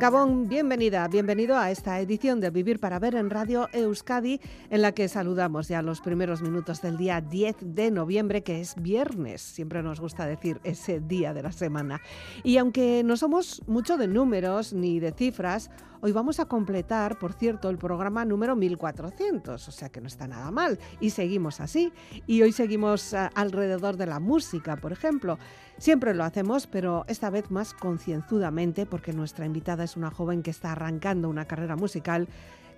Gabón, bienvenida, bienvenido a esta edición de Vivir para Ver en Radio Euskadi, en la que saludamos ya los primeros minutos del día 10 de noviembre, que es viernes. Siempre nos gusta decir ese día de la semana. Y aunque no somos mucho de números ni de cifras, Hoy vamos a completar, por cierto, el programa número 1400, o sea que no está nada mal. Y seguimos así. Y hoy seguimos ah, alrededor de la música, por ejemplo. Siempre lo hacemos, pero esta vez más concienzudamente, porque nuestra invitada es una joven que está arrancando una carrera musical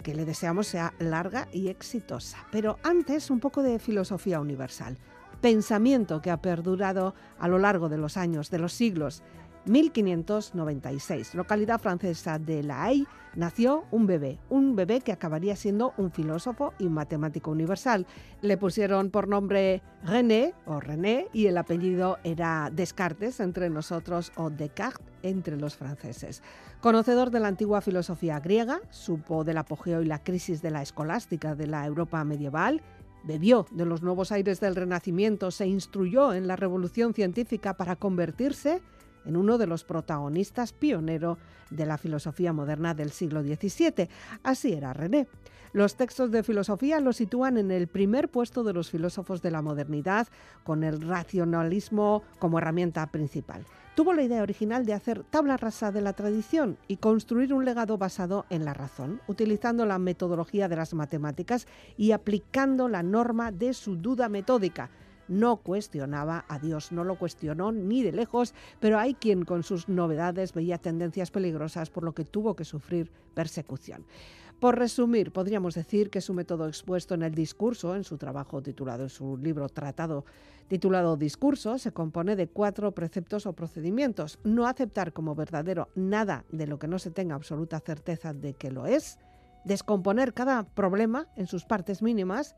que le deseamos sea larga y exitosa. Pero antes, un poco de filosofía universal. Pensamiento que ha perdurado a lo largo de los años, de los siglos 1596, localidad francesa de La Haye, nació un bebé, un bebé que acabaría siendo un filósofo y un matemático universal. Le pusieron por nombre René o René y el apellido era Descartes entre nosotros o Descartes entre los franceses. Conocedor de la antigua filosofía griega, supo del apogeo y la crisis de la escolástica de la Europa medieval, bebió de los nuevos aires del Renacimiento, se instruyó en la revolución científica para convertirse en uno de los protagonistas pionero de la filosofía moderna del siglo XVII. Así era René. Los textos de filosofía lo sitúan en el primer puesto de los filósofos de la modernidad, con el racionalismo como herramienta principal. Tuvo la idea original de hacer tabla rasa de la tradición y construir un legado basado en la razón, utilizando la metodología de las matemáticas y aplicando la norma de su duda metódica, no cuestionaba a Dios, no lo cuestionó ni de lejos, pero hay quien con sus novedades veía tendencias peligrosas por lo que tuvo que sufrir persecución. Por resumir, podríamos decir que su método expuesto en el discurso, en su trabajo titulado, en su libro tratado titulado Discurso, se compone de cuatro preceptos o procedimientos. No aceptar como verdadero nada de lo que no se tenga absoluta certeza de que lo es, descomponer cada problema en sus partes mínimas,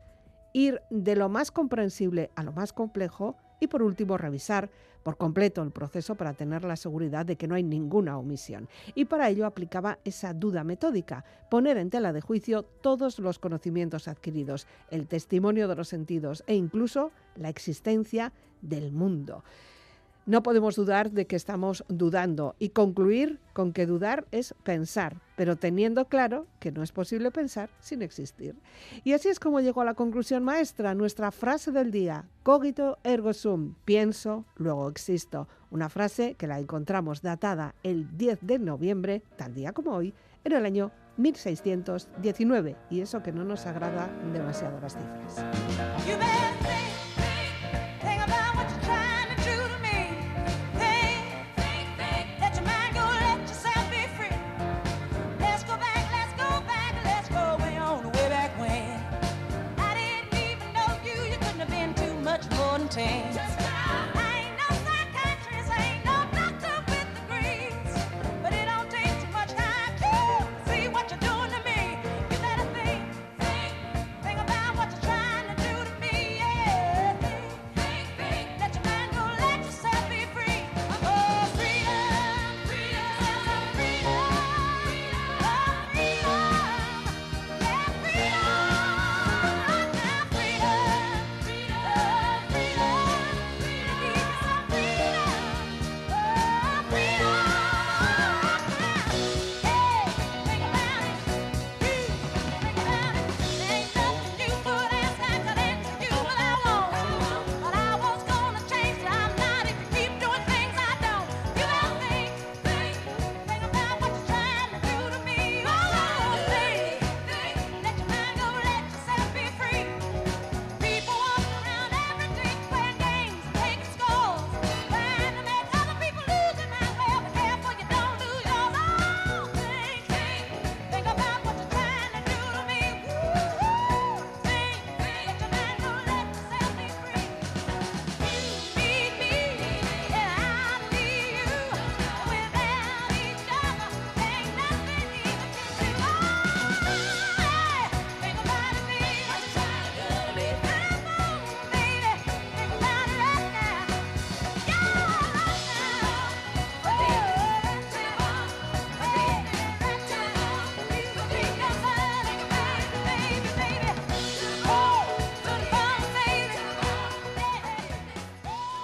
ir de lo más comprensible a lo más complejo y por último revisar por completo el proceso para tener la seguridad de que no hay ninguna omisión. Y para ello aplicaba esa duda metódica, poner en tela de juicio todos los conocimientos adquiridos, el testimonio de los sentidos e incluso la existencia del mundo. No podemos dudar de que estamos dudando y concluir con que dudar es pensar, pero teniendo claro que no es posible pensar sin existir. Y así es como llegó a la conclusión maestra, nuestra frase del día, cogito ergo sum, pienso, luego existo, una frase que la encontramos datada el 10 de noviembre, tal día como hoy, en el año 1619, y eso que no nos agrada demasiado las cifras. same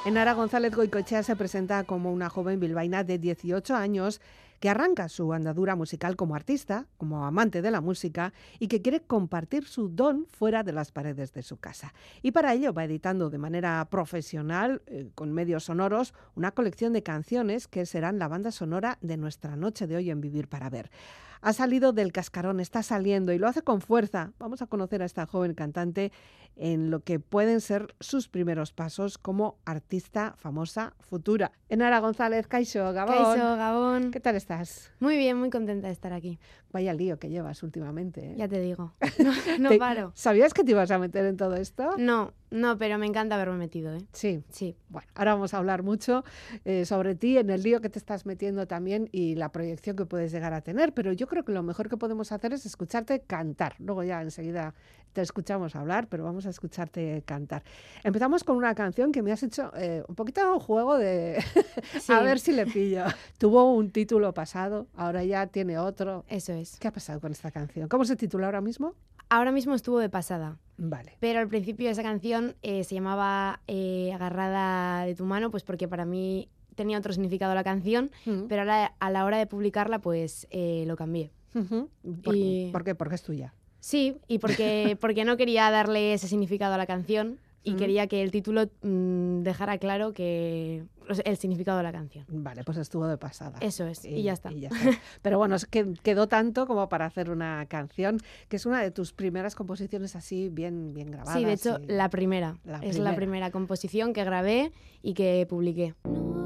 Enara González Goicochea se presenta como una joven bilbaína de 18 años que arranca su andadura musical como artista, como amante de la música y que quiere compartir su don fuera de las paredes de su casa. Y para ello va editando de manera profesional, eh, con medios sonoros, una colección de canciones que serán la banda sonora de nuestra noche de hoy en Vivir para Ver ha salido del cascarón, está saliendo y lo hace con fuerza. Vamos a conocer a esta joven cantante en lo que pueden ser sus primeros pasos como artista famosa futura. Enara González, Caixo, Gabón. Caixo, Gabón. ¿Qué tal estás? Muy bien, muy contenta de estar aquí. Vaya lío que llevas últimamente. ¿eh? Ya te digo. No, no paro. ¿Sabías que te ibas a meter en todo esto? No, no, pero me encanta haberme metido. ¿eh? Sí. Sí. Bueno, ahora vamos a hablar mucho eh, sobre ti, en el lío que te estás metiendo también y la proyección que puedes llegar a tener. Pero yo creo que lo mejor que podemos hacer es escucharte cantar. Luego ya enseguida te escuchamos hablar, pero vamos a escucharte cantar. Empezamos con una canción que me has hecho eh, un poquito un juego de a ver si le pillo. Tuvo un título pasado, ahora ya tiene otro. Eso es. ¿Qué ha pasado con esta canción? ¿Cómo se titula ahora mismo? Ahora mismo estuvo de pasada. Vale. Pero al principio esa canción eh, se llamaba eh, Agarrada de tu mano, pues porque para mí tenía otro significado la canción, Mm. pero ahora a la hora de publicarla pues eh, lo cambié. ¿Por, Y- ¿Por qué? Porque es tuya. Sí, y porque, porque no quería darle ese significado a la canción y Mm. quería que el título mm, dejara claro que el significado de la canción. Vale, pues estuvo de pasada. Eso es, y, ya está. Pero bueno, es que quedó tanto como para hacer una canción, que es una de tus primeras composiciones así bien, bien grabadas. Sí, de hecho, y- la primera. La es primera. la primera composición que grabé y que publiqué. No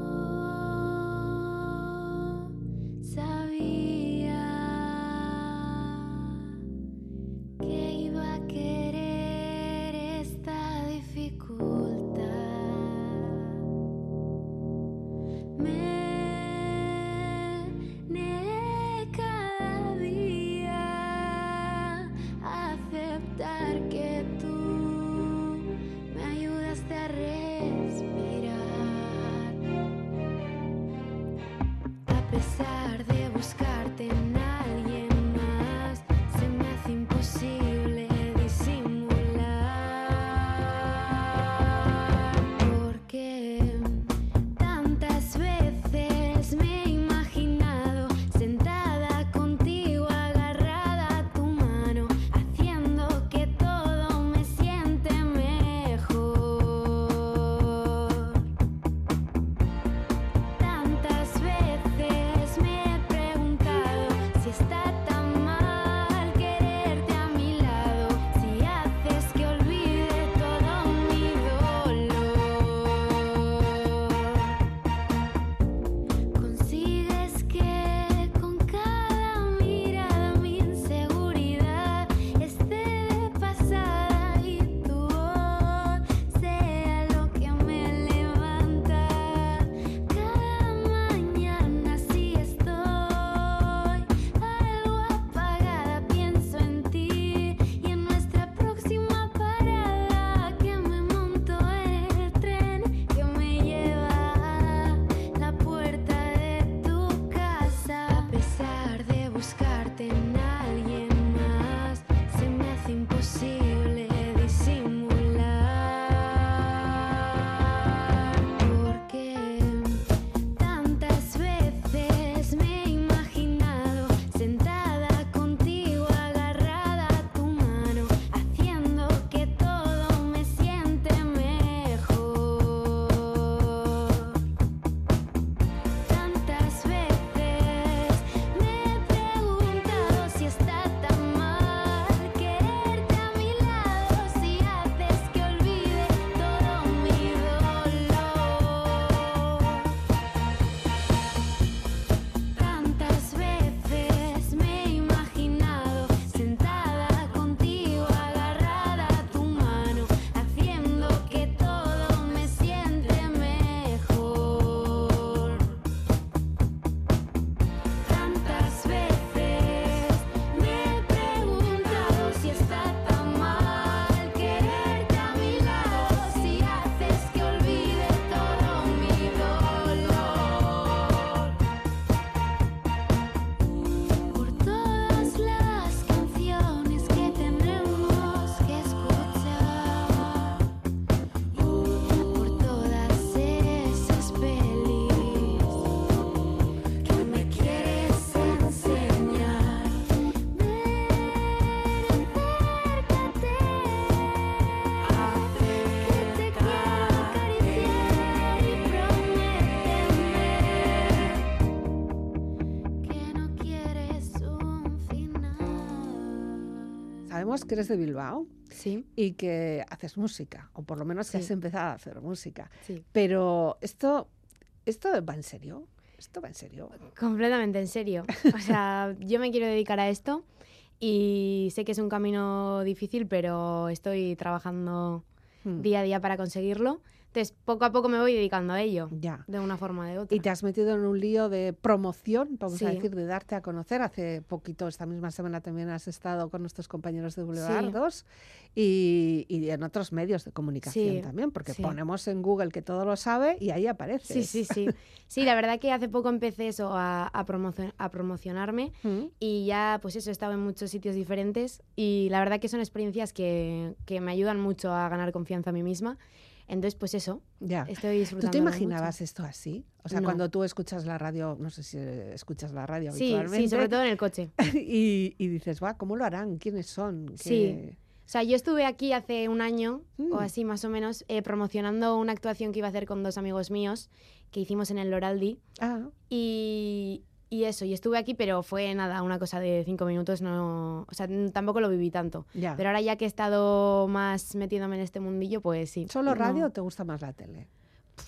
que eres de Bilbao Sí, y que haces música, o por lo menos que Sí. has empezado a hacer música. sí. Pero esto, esto va en serio. Esto va en serio. Completamente, en serio. O sea, yo me quiero dedicar a esto y sé que es un camino difícil, pero estoy trabajando Hmm. día a día para conseguirlo. Entonces, poco a poco me voy dedicando a ello, Ya. de una forma o de otra. Y te has metido en un lío de promoción, vamos a Sí. decir, de darte a conocer. Hace poquito, esta misma semana también has estado con nuestros compañeros de Boulevard Sí. 2 y, y en otros medios de comunicación Sí, también, porque ponemos en Google que todo lo sabe y ahí aparece. Sí, sí, sí. Sí, la verdad que hace poco empecé eso, a, a, a promocionarme Mm, y ya, pues eso, he estado en muchos sitios diferentes y la verdad que son experiencias que, que me ayudan mucho a ganar confianza a mí misma. Entonces, pues eso, Ya. estoy disfrutando. ¿Tú te imaginabas esto así? O sea, No. cuando tú escuchas la radio, no sé si escuchas la radio Sí, habitualmente. sí, sobre todo en el coche. y, y dices, va, ¿cómo lo harán? ¿Quiénes son? Sí. ¿Qué- O sea, yo estuve aquí hace un año Mm. o así más o menos eh, promocionando una actuación que iba a hacer con dos amigos míos que hicimos en el Loraldi Ah, y, y eso, y estuve aquí pero fue nada, una cosa de cinco minutos, no, o sea, tampoco lo viví tanto. ya. Pero ahora ya que he estado más metiéndome en este mundillo, pues sí. ¿Solo No, radio o te gusta más la tele?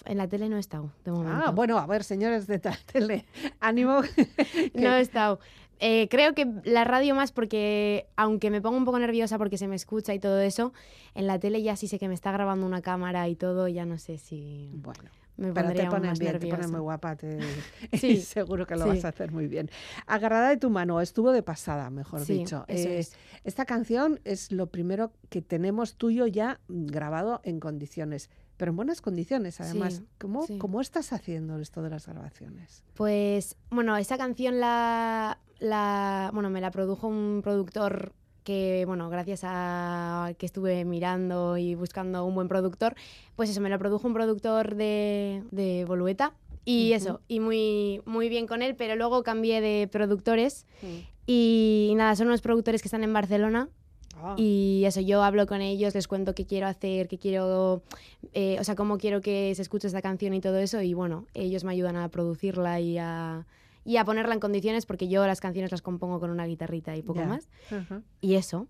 En la tele no he estado, de momento. Ah, bueno, a ver, señores de la tele, ánimo. que- No he estado. Eh, creo que la radio más porque, aunque me pongo un poco nerviosa porque se me escucha y todo eso, en la tele ya sí sé que me está grabando una cámara y todo, ya no sé si Bueno, me pero te ponen bien, te ponen muy guapa, te... Sí, seguro que lo sí. vas a hacer muy bien. Agarrada de tu mano, estuvo de pasada, mejor Sí, dicho. Eh, es. Esta canción es lo primero que tenemos tuyo ya grabado en condiciones, pero en buenas condiciones además. Sí, ¿Cómo, sí. ¿Cómo estás haciendo esto de las grabaciones? Pues, bueno, esa canción la, la, bueno, me la produjo un productor que, bueno, gracias a que estuve mirando y buscando un buen productor, pues eso, me lo produjo un productor de, de Bolueta. Y eso, y muy, muy bien con él, pero luego cambié de productores y nada, son unos productores que están en Barcelona Ah, y eso, yo hablo con ellos, les cuento qué quiero hacer, qué quiero, eh, o sea, cómo quiero que se escuche esta canción y todo eso. Y bueno, ellos me ayudan a producirla y a, y a ponerla en condiciones porque yo las canciones las compongo con una guitarrita y poco más. Y eso,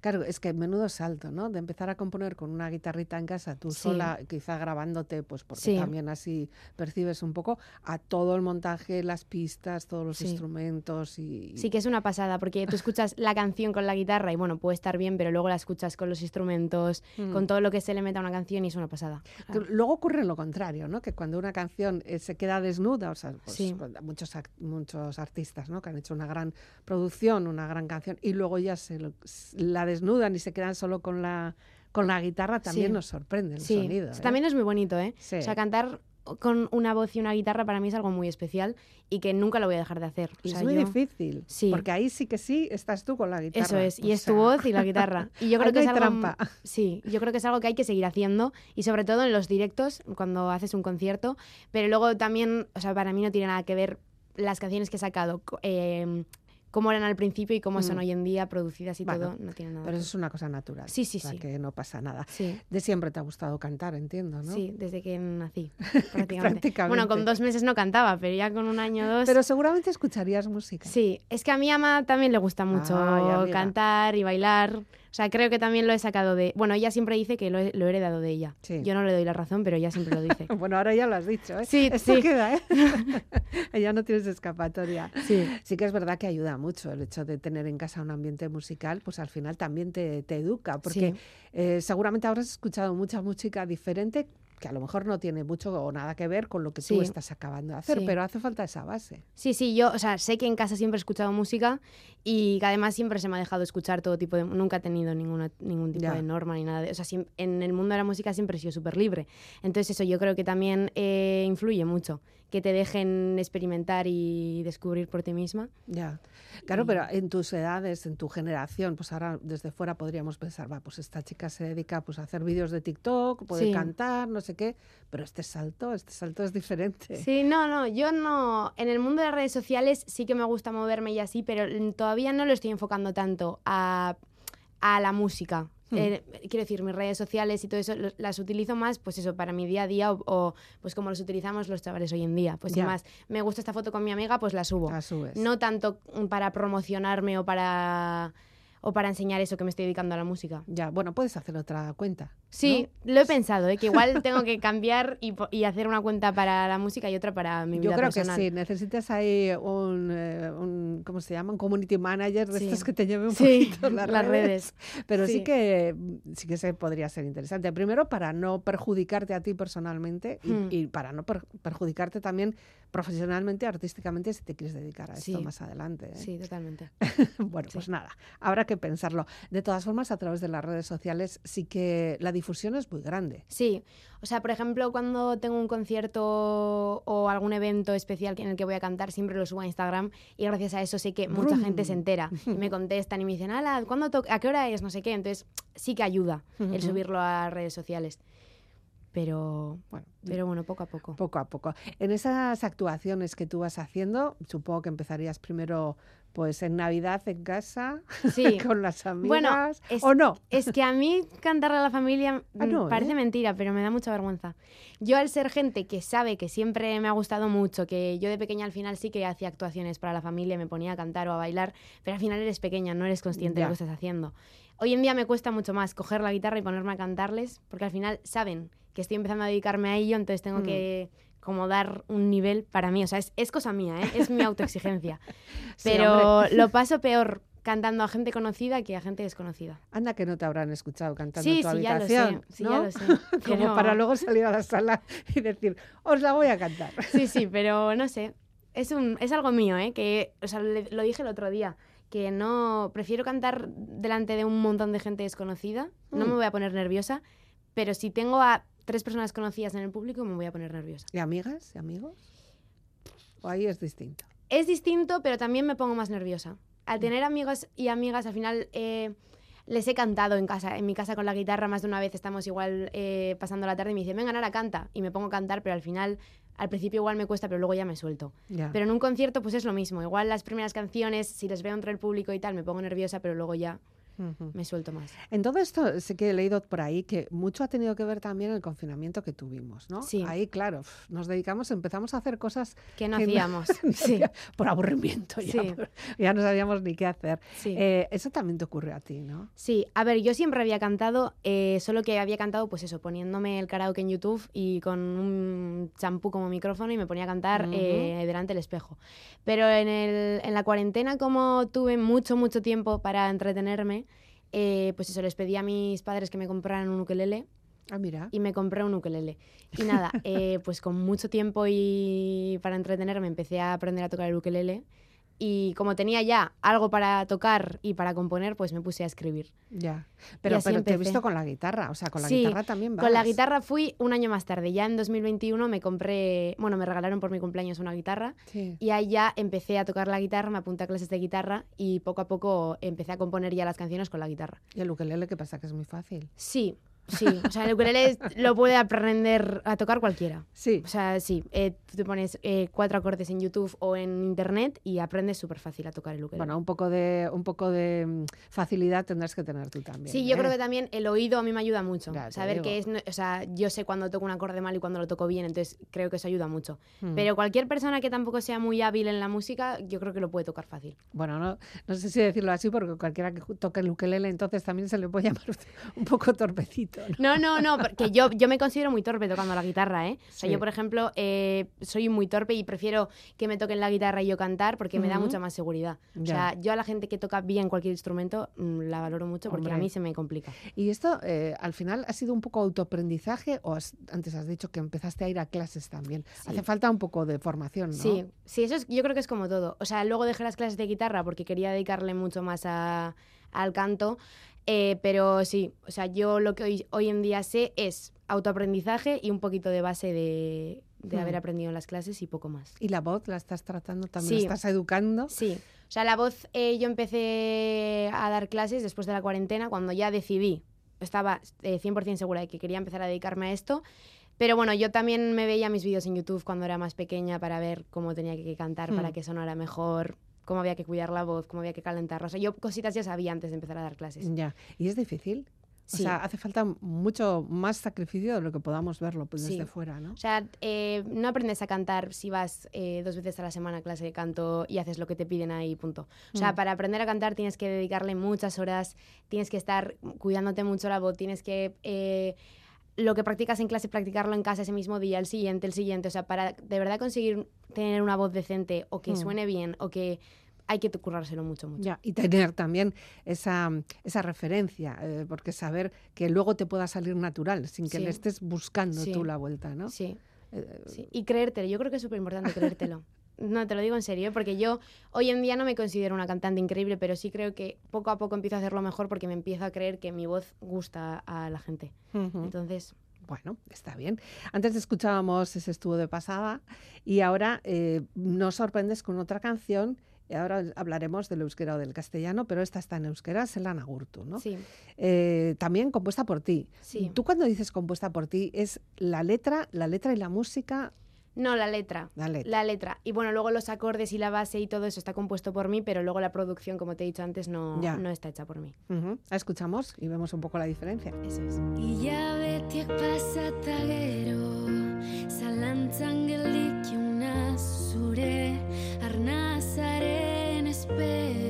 Claro, es que menudo salto, ¿no? De empezar a componer con una guitarrita en casa, tú Sí. sola, quizá grabándote, pues porque Sí. también así percibes un poco a todo el montaje, las pistas, todos los Sí. instrumentos y... sí que es una pasada porque tú escuchas la canción con la guitarra y bueno, puede estar bien, pero luego la escuchas con los instrumentos, Mm. con todo lo que se le mete a una canción y es una pasada. Que Luego ocurre lo contrario, ¿no? Que cuando una canción eh, se queda desnuda, o sea, pues, pues, muchos, muchos artistas, ¿no? Que han hecho una gran producción, una gran canción, y luego ya se lo- la desnudan y se quedan solo con la, con la guitarra, también Sí. nos sorprende el Sí, sonido. sea, ¿eh? también es muy bonito, ¿eh? Sí. O sea, cantar con una voz y una guitarra para mí es algo muy especial y que nunca lo voy a dejar de hacer. O sea, es muy yo- difícil, Sí. porque ahí sí que sí estás tú con la guitarra. Eso es, y o es tu voz y la guitarra. Y yo creo que es algo trampa. Sí, yo creo que es algo que hay que seguir haciendo y sobre todo en los directos cuando haces un concierto, pero luego también, o sea, para mí no tiene nada que ver las canciones que he sacado eh, cómo eran al principio y cómo son Mm. hoy en día producidas y Bueno, todo, no tiene nada. Pero eso es una cosa natural. Sí, sí, o sea, sí. que no pasa nada. Sí. De siempre te ha gustado cantar, entiendo, ¿no? Sí, desde que nací, prácticamente. Bueno, con dos meses no cantaba, pero ya con un año o dos. Pero seguramente escucharías música. Sí, es que a mi ama también le gusta mucho cantar y bailar. O sea, creo que también lo he sacado de... Bueno, ella siempre dice que lo he, lo he heredado de ella. Sí. Yo no le doy la razón, pero ella siempre lo dice. Bueno, ahora ya lo has dicho, ¿eh? Sí, Esto sí. queda, ¿eh? ya no tienes escapatoria. Sí. Sí que es verdad que ayuda mucho el hecho de tener en casa un ambiente musical, pues al final también te, te educa, porque Sí. eh, seguramente habrás escuchado mucha música diferente que a lo mejor no tiene mucho o nada que ver con lo que tú Sí. estás acabando de hacer, Sí. pero hace falta esa base. Sí, sí, yo, o sea, sé que en casa siempre he escuchado música y que además siempre se me ha dejado escuchar todo tipo de... Nunca he tenido ninguna, ningún tipo Ya. de norma ni nada de... O sea, en el mundo de la música siempre he sido súper libre. Entonces eso yo creo que también eh, influye mucho, que te dejen experimentar y descubrir por ti misma. Ya. Claro, Y- pero en tus edades, en tu generación, pues ahora desde fuera podríamos pensar, va, pues esta chica se dedica pues, a hacer vídeos de TikTok, puede Sí. cantar, no sé qué, pero este salto, este salto es diferente. Sí, no, no, yo no. En el mundo de las redes sociales sí que me gusta moverme y así, pero todavía no lo estoy enfocando tanto a, a la música. Eh, quiero decir, mis redes sociales y todo eso las utilizo más, pues eso, para mi día a día o, o, pues como los utilizamos los chavales hoy en día. Pues sin más, me gusta esta foto con mi amiga, pues la subo. La subes. No tanto para promocionarme o para o para enseñar eso que me estoy dedicando a la música. Ya, bueno, puedes hacer otra cuenta. Sí, lo he pensado, ¿eh? que igual tengo que cambiar y, hacer una cuenta para la música y otra para mi vida Yo creo personal. que sí, necesitas ahí un, eh, un, ¿cómo se llama? Un community manager de Sí. estos que te lleve un Sí, poquito las, las redes. Pero sí. Sí. que sí que se podría ser interesante. Primero para no perjudicarte a ti personalmente y, Hmm. y para no per- perjudicarte también profesionalmente, artísticamente, si te quieres dedicar a esto más adelante. ¿eh? Sí, totalmente. Bueno, Sí. pues nada, habrá que pensarlo. De todas formas, a través de las redes sociales sí que la difusión es muy grande. Sí, o sea, por ejemplo, cuando tengo un concierto o algún evento especial en el que voy a cantar, siempre lo subo a Instagram y gracias a eso sé que mucha Brum. gente se entera y me contestan y me dicen, Ala, ¿cuándo to- ¿a qué hora es? No sé qué. Entonces, sí que ayuda el subirlo a redes sociales. Pero, Bueno, pero bueno, poco a poco. poco a poco. En esas actuaciones que tú vas haciendo, supongo que empezarías primero pues en Navidad en casa, Sí. con las amigas, Bueno, es- ¿o no? Es que a mí cantarle a la familia Ah, mm, no, parece ¿eh? mentira, pero me da mucha vergüenza. Yo al ser gente que sabe que siempre me ha gustado mucho, que yo de pequeña al final sí que hacía actuaciones para la familia, me ponía a cantar o a bailar, pero al final eres pequeña, no eres consciente Ya. de lo que estás haciendo. Hoy en día me cuesta mucho más coger la guitarra y ponerme a cantarles, porque al final saben que estoy empezando a dedicarme a ello, entonces tengo Mm. que como dar un nivel para mí, o sea, es, es cosa mía, ¿eh? es mi autoexigencia. Pero lo paso peor cantando a gente conocida que a gente desconocida. Anda que no te habrán escuchado cantando Sí, en tu sí, ya lo sé. Sí, ¿no? ya lo sé. Como pero- para luego salir a la sala y decir, os la voy a cantar. Sí, sí, pero no sé. Es, un, es algo mío, ¿eh? Que, o sea, le- lo dije el otro día. Que no. Prefiero cantar delante de un montón de gente desconocida. No Mm. me voy a poner nerviosa. Pero si tengo a tres personas conocidas en el público, me voy a poner nerviosa. ¿Y amigas y amigos? ¿O ahí es distinto? Es distinto, pero también me pongo más nerviosa. Al tener amigos y amigas, al final eh, les he cantado en casa, en mi casa con la guitarra más de una vez. Estamos igual eh, pasando la tarde y me dicen, venga, Nara, canta. Y me pongo a cantar, pero al final, al principio igual me cuesta, pero luego ya me suelto. Ya. Pero en un concierto, pues es lo mismo. Igual las primeras canciones, si les veo entre el público y tal, me pongo nerviosa, pero luego ya Ujú. me suelto más. En todo esto sí que he leído por ahí que mucho ha tenido que ver también el confinamiento que tuvimos, ¿no? Sí. Ahí, claro, nos dedicamos, empezamos a hacer cosas Que no Que no- hacíamos. sí, por aburrimiento, ya, Sí. por- ya no sabíamos ni qué hacer. sí. Eh, eso también te ocurre a ti, ¿no? Sí, a ver, yo siempre había cantado, eh, solo que había cantado, pues eso, poniéndome el karaoke en YouTube y con un champú como micrófono y me ponía a cantar Ujú. eh, delante del espejo. Pero en, el- en la cuarentena, como tuve mucho, mucho tiempo para entretenerme, eh, pues eso, les pedí a mis padres que me compraran un ukelele Ah, mira. y me compré un ukelele. Y nada, eh, pues con mucho tiempo y para entretenerme empecé a aprender a tocar el ukelele. Y como tenía ya algo para tocar y para componer, pues me puse a escribir. Ya. Pero, pero te he visto con la guitarra, o sea, con la Sí, guitarra también vas. Con la guitarra fui un año más tarde. Ya en 2021 me compré, bueno, me regalaron por mi cumpleaños una guitarra Sí. y ahí ya empecé a tocar la guitarra, me apunté a clases de guitarra y poco a poco empecé a componer ya las canciones con la guitarra. Y el ukelele, ¿qué pasa? Que es muy fácil. Sí, sí. O sea, el ukelele es- lo puede aprender a tocar cualquiera. Sí. O sea, sí, eh, tú te pones eh, cuatro acordes en YouTube o en Internet y aprendes súper fácil a tocar el ukelele. Bueno, un poco de, un poco de mm, facilidad tendrás que tener tú también. Sí, yo ¿eh? creo que también el oído a mí me ayuda mucho. Saber que es, o sea, yo sé cuando toco un acorde mal y cuando lo toco bien, entonces creo que eso ayuda mucho. Mm. Pero cualquier persona que tampoco sea muy hábil en la música, yo creo que lo puede tocar fácil. Bueno, no, no sé si decirlo así, porque cualquiera que toque el ukelele entonces también se le puede llamar un poco torpecito. ¿No? No, no, porque yo, yo me considero muy torpe tocando la guitarra, ¿eh? O sea, Sí. yo, por ejemplo, eh, soy muy torpe y prefiero que me toquen la guitarra y yo cantar porque me da mucha más seguridad. O sea, yo a la gente que toca bien cualquier instrumento mm, la valoro mucho porque a mí se me complica. Y esto, eh, al final, ¿ha sido un poco autoaprendizaje o has- antes has dicho que empezaste a ir a clases también? Sí. Hace falta un poco de formación, ¿no? Sí, sí, eso es, yo creo que es como todo. O sea, luego dejé las clases de guitarra porque quería dedicarle mucho más a- al canto, eh, pero sí, o sea, yo lo que hoy, hoy en día sé es autoaprendizaje y un poquito de base de, de Hmm. haber aprendido en las clases y poco más. ¿Y la voz la estás tratando también? Sí. ¿La estás educando? Sí, o sea, la voz eh, yo empecé a dar clases después de la cuarentena cuando ya decidí, estaba eh, 100% segura de que quería empezar a dedicarme a esto. Pero bueno, yo también me veía mis vídeos en YouTube cuando era más pequeña para ver cómo tenía que cantar, para Hmm. que sonara mejor, cómo había que cuidar la voz, cómo había que calentarla. O sea, yo cositas ya sabía antes de empezar a dar clases. Ya. ¿Y es difícil? Sí. sea, hace falta mucho más sacrificio de lo que podamos verlo pues, Sí. desde fuera, ¿no? O sea, eh, no aprendes a cantar si vas eh, dos veces a la semana a clase de canto y haces lo que te piden ahí, punto. O sea, Mm. para aprender a cantar tienes que dedicarle muchas horas, tienes que estar cuidándote mucho la voz, tienes que... eh, lo que practicas en clase, practicarlo en casa ese mismo día, el siguiente, el siguiente. O sea, para de verdad conseguir tener una voz decente o que Mm. suene bien o que hay que currárselo mucho, mucho. Ya, y tener también esa, esa referencia, eh, porque saber que luego te pueda salir natural, sin que Sí. le estés buscando Sí. tú la vuelta, ¿no? Sí. Eh, Sí, y creértelo, yo creo que es súper importante creértelo. No, te lo digo en serio, porque yo hoy en día no me considero una cantante increíble, pero sí creo que poco a poco empiezo a hacerlo mejor porque me empiezo a creer que mi voz gusta a la gente. Entonces, Bueno, está bien. Antes escuchábamos ese estuvo de pasada y ahora eh, nos sorprendes con otra canción. Y ahora hablaremos del euskera o del castellano, pero esta está en euskera, Selana Gurtu, ¿no? sí, Eh, también compuesta por ti. sí. Tú cuando dices compuesta por ti, ¿es la letra, la letra y la música? No, la letra. La letra. La letra. Y bueno, luego los acordes y la base y todo eso está compuesto por mí, pero luego la producción, como te he dicho antes, no, Ya. no está hecha por mí. La escuchamos y vemos un poco la diferencia. Eso es. Pasata gero Zalantzan zure Arnazaren espero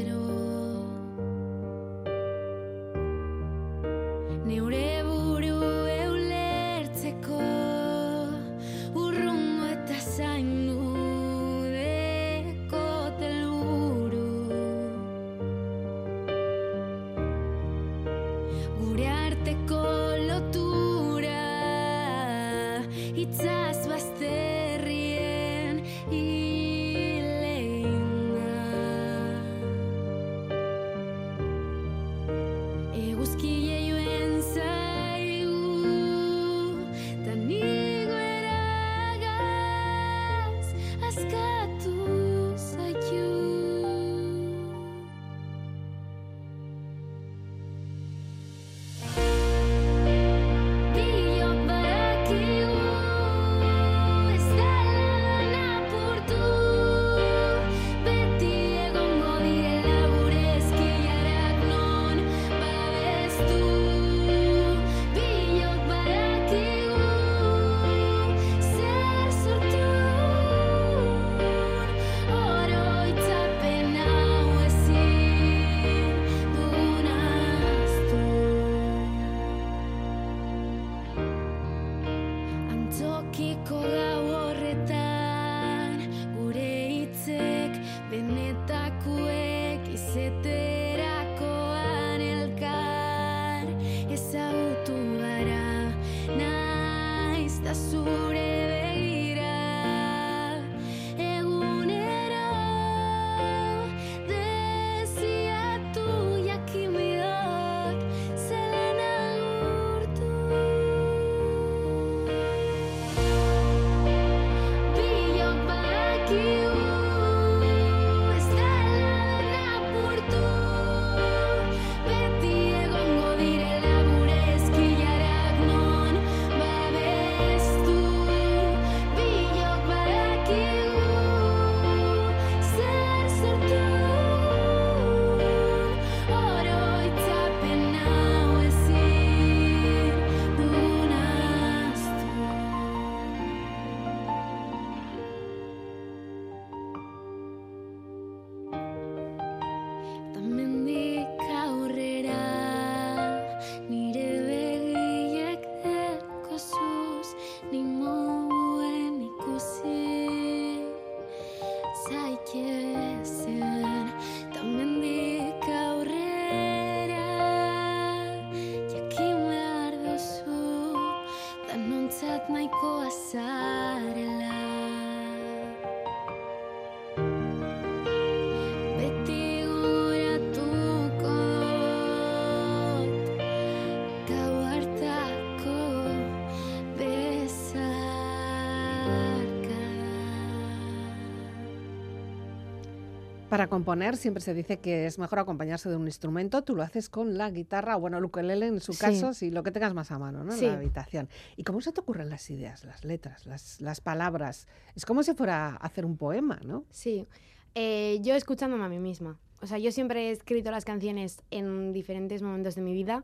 Para componer siempre se dice que es mejor acompañarse de un instrumento. Tú lo haces con la guitarra, o bueno, el ukelele en su Sí. caso, si lo que tengas más a mano, ¿no? En Sí. la habitación. ¿Y cómo se te ocurren las ideas, las letras, las, las palabras? Es como si fuera a hacer un poema, ¿no? Sí, Eh, yo escuchándome a mí misma. O sea, yo siempre he escrito las canciones en diferentes momentos de mi vida.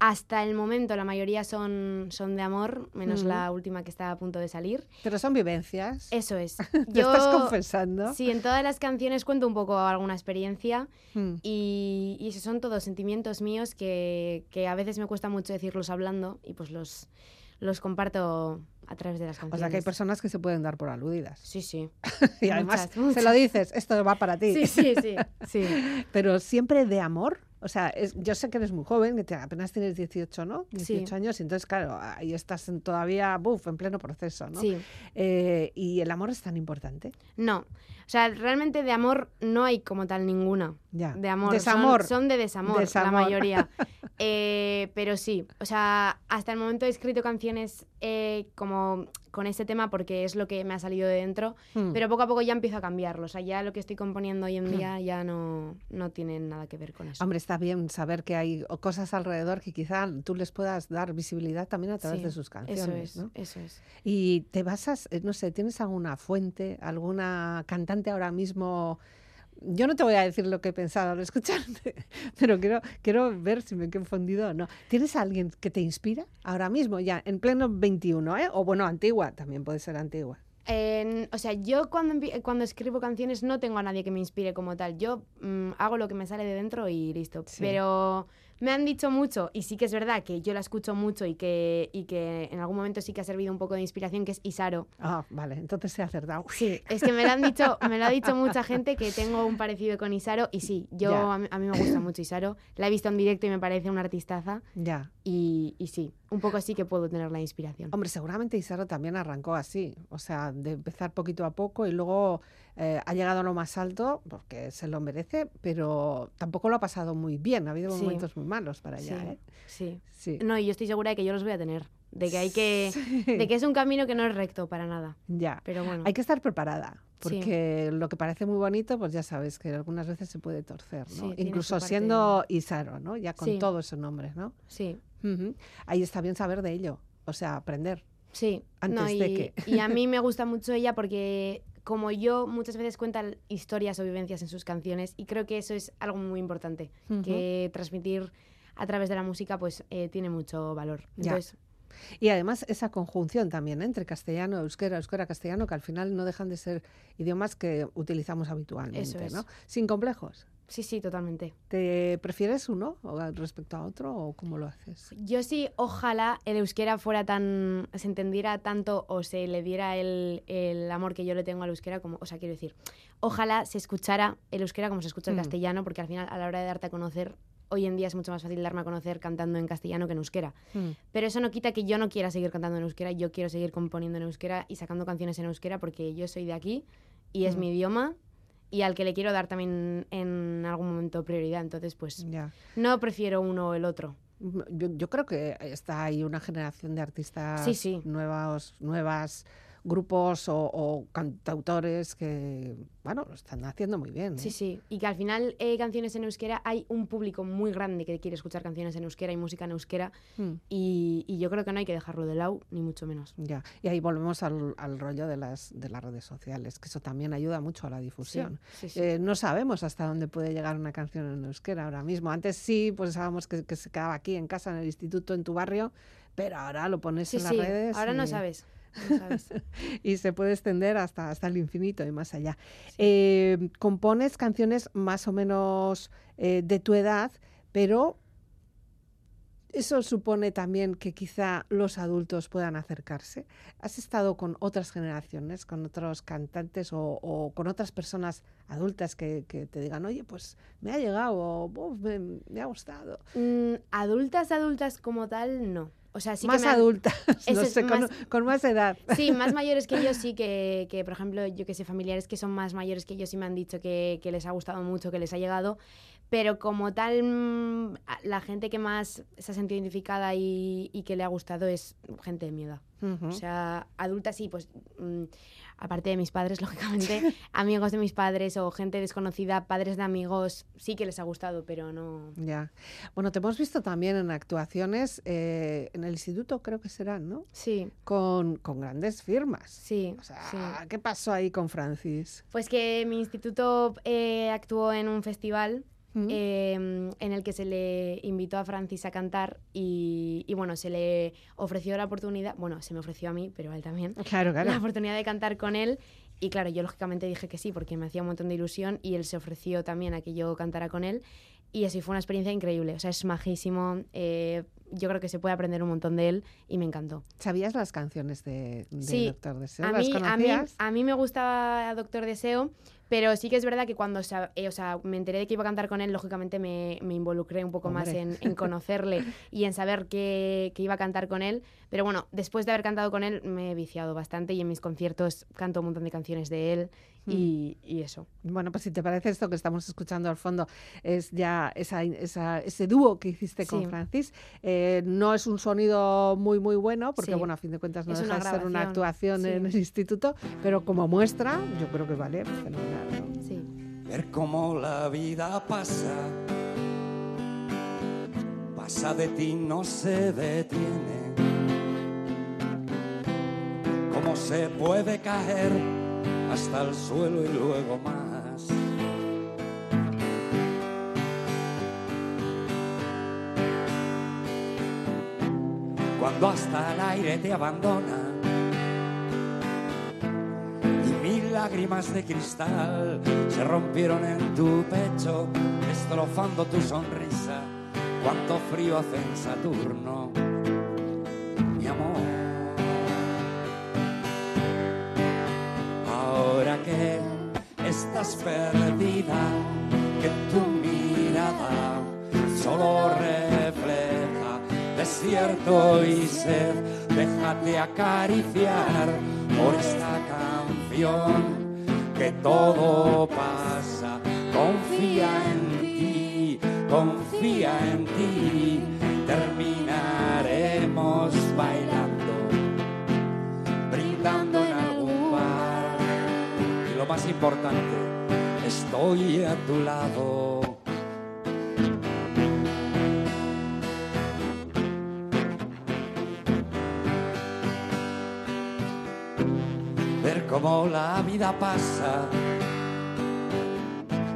Hasta el momento la mayoría son, son de amor, menos la última que está a punto de salir. Pero son vivencias. Eso es. Te estás confesando. Sí, en todas las canciones cuento un poco alguna experiencia Mm. y, y esos son todos sentimientos míos que, que a veces me cuesta mucho decirlos hablando y pues los, los comparto a través de las O canciones. sea que hay personas que se pueden dar por aludidas. Sí, sí. y además Muchas, muchas. se lo dices, esto va para ti. Sí, sí, sí. sí. Pero siempre de amor. O sea, es- yo sé que eres muy joven, que te- apenas tienes 18, ¿no? 18 Sí. años, y entonces, claro, ahí estás en- todavía, buf, en pleno proceso, ¿no? Sí. Eh, y el amor es tan importante. No. O sea, realmente de amor no hay como tal ninguna. Ya. De amor. Desamor. Son, son de desamor, Desamor. la mayoría. Eh, pero sí, o sea, hasta el momento he escrito canciones eh, como con ese tema porque es lo que me ha salido de dentro, Mm. pero poco a poco ya empiezo a cambiarlo. O sea, ya lo que estoy componiendo hoy en día ya no, no tiene nada que ver con eso. Hombre, está bien saber que hay cosas alrededor que quizá tú les puedas dar visibilidad también a través Sí, de sus canciones. Eso es, ¿no? eso es. Y te basas, eh, no sé, ¿tienes alguna fuente, alguna cantante ahora mismo? Yo no te voy a decir lo que he pensado al escucharte, pero quiero, quiero ver si me he confundido o no. ¿Tienes a alguien que te inspira ahora mismo, ya en pleno 21, ¿eh? O bueno, antigua, también puede ser antigua. En- o sea, yo cuando, cuando escribo canciones no tengo a nadie que me inspire como tal. Yo mm, hago lo que me sale de dentro y listo. Sí. Pero me han dicho mucho, y sí que es verdad que yo la escucho mucho y que, y que en algún momento sí que ha servido un poco de inspiración, que es Isaro. Ah, vale, entonces he acertado. Sí, es que me lo han dicho, me lo ha dicho mucha gente que tengo un parecido con Isaro y sí, yo a mí, a mí me gusta mucho Isaro. La he visto en directo y me parece una artistaza Ya. y, y sí, un poco sí que puedo tener la inspiración. Hombre, seguramente Isaro también arrancó así, o sea, de empezar poquito a poco y luego eh, ha llegado a lo más alto porque se lo merece, pero tampoco lo ha pasado muy bien. Ha habido Sí. momentos muy malos para allá, Sí, ¿eh? sí. Sí. No, y yo estoy segura de que yo los voy a tener. De que hay que. De que es un camino que no es recto para nada. Ya. Pero bueno. Hay que estar preparada, porque lo que parece muy bonito, pues ya sabes que algunas veces se puede torcer, ¿no? Incluso siendo Isaro, ¿no? Ya con todos esos nombres, ¿no? Sí. Ahí está bien saber de ello, o sea, aprender. Sí. Antes no, de que- y a mí me gusta mucho ella porque como yo muchas veces cuenta historias o vivencias en sus canciones y creo que eso es algo muy importante, que transmitir a través de la música pues eh, tiene mucho valor. Ya. Y además esa conjunción también ¿eh? entre castellano, euskera, euskera, castellano, que al final no dejan de ser idiomas que utilizamos habitualmente, Eso es. ¿no? Sin complejos. Sí, sí, totalmente. ¿Te prefieres uno respecto a otro o cómo lo haces? Yo sí, ojalá el euskera fuera tan, se entendiera tanto o se le diera el, el amor que yo le tengo al euskera como, o sea, quiero decir, ojalá se escuchara el euskera como se escucha el Mm. castellano, porque al final a la hora de darte a conocer, hoy en día es mucho más fácil darme a conocer cantando en castellano que en euskera. Mm. Pero eso no quita que yo no quiera seguir cantando en euskera, yo quiero seguir componiendo en euskera y sacando canciones en euskera porque yo soy de aquí y es Mm. mi idioma y al que le quiero dar también en algún momento prioridad. Entonces, pues Ya. no prefiero uno o el otro. Yo, yo creo que está ahí una generación de artistas Sí, sí. nuevos, nuevas, grupos o, o cantautores que, bueno, lo están haciendo muy bien. ¿eh? Sí, sí. Y que al final eh, canciones en euskera hay un público muy grande que quiere escuchar canciones en euskera y música en euskera Mm, y, y yo creo que no hay que dejarlo de lado, ni mucho menos. ya. Y ahí volvemos al, al rollo de las, de las redes sociales, que eso también ayuda mucho a la Sí, difusión. sí, sí. Eh, no sabemos hasta dónde puede llegar una canción en euskera ahora mismo. Antes sí, pues sabíamos que, que se quedaba aquí en casa, en el instituto, en tu barrio, pero ahora lo pones Sí, en las sí. redes Ahora y- no sabes. y se puede extender hasta, hasta el infinito y más allá. Eh, compones canciones más o menos eh, de tu edad, pero eso supone también que quizá los adultos puedan acercarse. ¿Has estado con otras generaciones, con otros cantantes o, o con otras personas adultas que, que te digan, oye, pues me ha llegado o "Buf, me, me ha gustado? Mm, adultas, adultas como tal, no. O sea, sí más que me han- adultas, no sé, con, más- con más edad. Sí, más mayores que yo sí que, que, por ejemplo, yo que sé, familiares que son más mayores que yo sí me han dicho que, que les ha gustado mucho, que les ha llegado, pero como tal, mm, la gente que más se ha sentido identificada y, y que le ha gustado es gente de mi edad. Ujú. O sea, adultas sí, pues mm, aparte de mis padres, lógicamente, amigos de mis padres o gente desconocida, padres de amigos, sí que les ha gustado, pero no... Ya. Bueno, te hemos visto también en actuaciones eh, en el instituto, creo que serán, ¿no? Sí, Con, con grandes firmas. sí, O sea, sí. ¿qué pasó ahí con Francis? Pues que mi instituto eh, actuó en un festival Mm. eh, en el que se le invitó a Francis a cantar y, y, bueno, se le ofreció la oportunidad, bueno, se me ofreció a mí, pero a él también, Claro, claro. la oportunidad de cantar con él. Y claro, yo lógicamente dije que sí, porque me hacía un montón de ilusión y él se ofreció también a que yo cantara con él. Y así fue una experiencia increíble. O sea, es majísimo. eh, yo creo que se puede aprender un montón de él y me encantó. ¿Sabías las canciones de, de Sí, Doctor Deseo? A ¿Las mí, a, mí, conocías? a mí me gustaba Doctor Deseo, pero sí que es verdad que cuando eh, o sea, me enteré de que iba a cantar con él, lógicamente me, me involucré un poco más en, en conocerle y en saber que, que iba a cantar con él. Pero bueno, después de haber cantado con él me he viciado bastante y en mis conciertos canto un montón de canciones de él y, y eso. Bueno, pues si te parece esto que estamos escuchando al fondo es ya esa, esa- ese dúo que hiciste con Sí. Francis. Eh, no es un sonido muy, muy bueno, porque Sí. bueno, a fin de cuentas no Es deja una de ser una actuación en el instituto, pero como muestra, yo creo que vale fenomenal. ¿no? Sí. ver cómo la vida pasa, pasa de ti, no se detiene. Cómo se puede caer hasta el suelo y luego más. Cuando hasta el aire te abandona y mil lágrimas de cristal se rompieron en tu pecho, destrozando tu sonrisa. Cuánto frío hace en Saturno, estás perdida, que tu mirada solo refleja desierto y sed, déjate acariciar por esta canción que todo pasa. Confía en ti, confía en ti, terminaremos bailando, más importante, estoy a tu lado. ver cómo la vida pasa,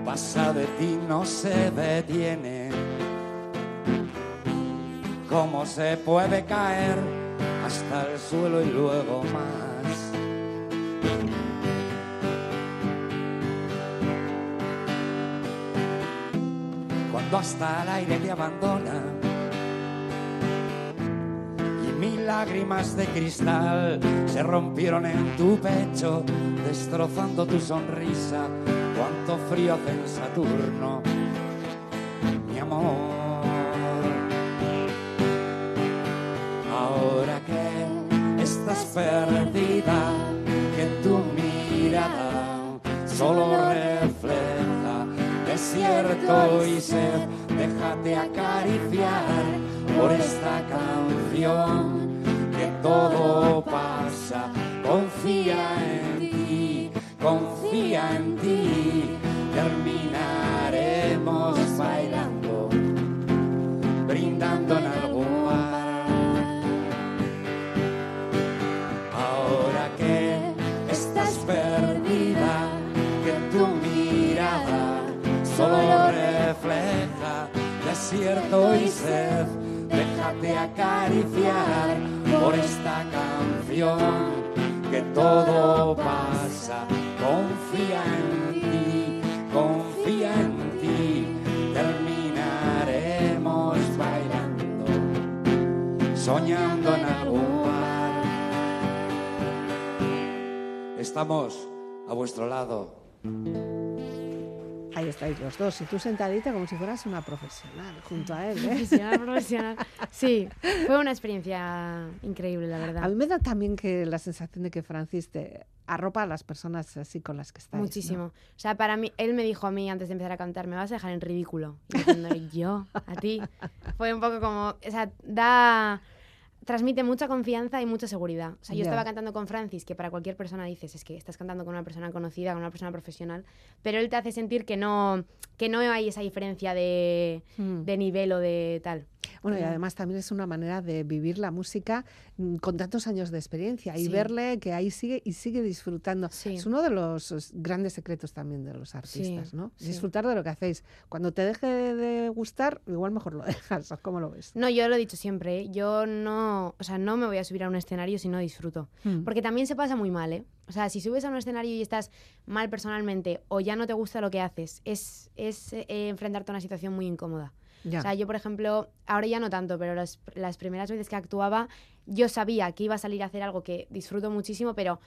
pasa de ti, no se detiene. Cómo se puede caer hasta el suelo y luego más. Hasta el aire te abandona y mil lágrimas de cristal se rompieron en tu pecho, destrozando tu sonrisa. Cuánto frío hace en Saturno, mi amor. Ahora que estás perdida, que tu mirada solo desierto y sed, déjate acariciar por esta canción que todo pasa. Confía en ti, confía en ti, desierto y sed, déjate acariciar por esta canción que todo pasa. Confía en ti, confía en ti, terminaremos bailando, soñando en algún bar. Estamos a vuestro lado. Ahí estáis los dos, y tú sentadita como si fueras una profesional junto a él. ¿eh? Profesional, profesional. Sí, fue una experiencia increíble, la verdad. A mí me da también que la sensación de que Francis te arropa a las personas así con las que estáis. ¿no? Muchísimo. O sea, para mí, él me dijo a mí antes de empezar a cantar, me vas a dejar en ridículo. Y diciendo, yo, a ti. Fue un poco como, o sea, da, transmite mucha confianza y mucha seguridad. O sea, yo estaba cantando con Francis, que para cualquier persona dices, es que estás cantando con una persona conocida, con una persona profesional, pero él te hace sentir que no, que no hay esa diferencia de, Mm. de nivel o de tal. Bueno, y Mm. además también es una manera de vivir la música con tantos años de experiencia y Sí. verle que ahí sigue y sigue disfrutando. Sí. Es uno de los es, grandes secretos también de los artistas, ¿no? sí. Disfrutar de lo que hacéis. Cuando te deje de gustar, igual mejor lo dejas. ¿Cómo lo ves? No, yo lo he dicho siempre, ¿eh? yo no, o sea, no me voy a subir a un escenario si no disfruto. Mm. Porque también se pasa muy mal, ¿eh? O sea, si subes a un escenario y estás mal personalmente o ya no te gusta lo que haces, es, es eh, enfrentarte a una situación muy incómoda. Ya. O sea, yo, por ejemplo, ahora ya no tanto, pero las, las primeras veces que actuaba, yo sabía que iba a salir a hacer algo que disfruto muchísimo, pero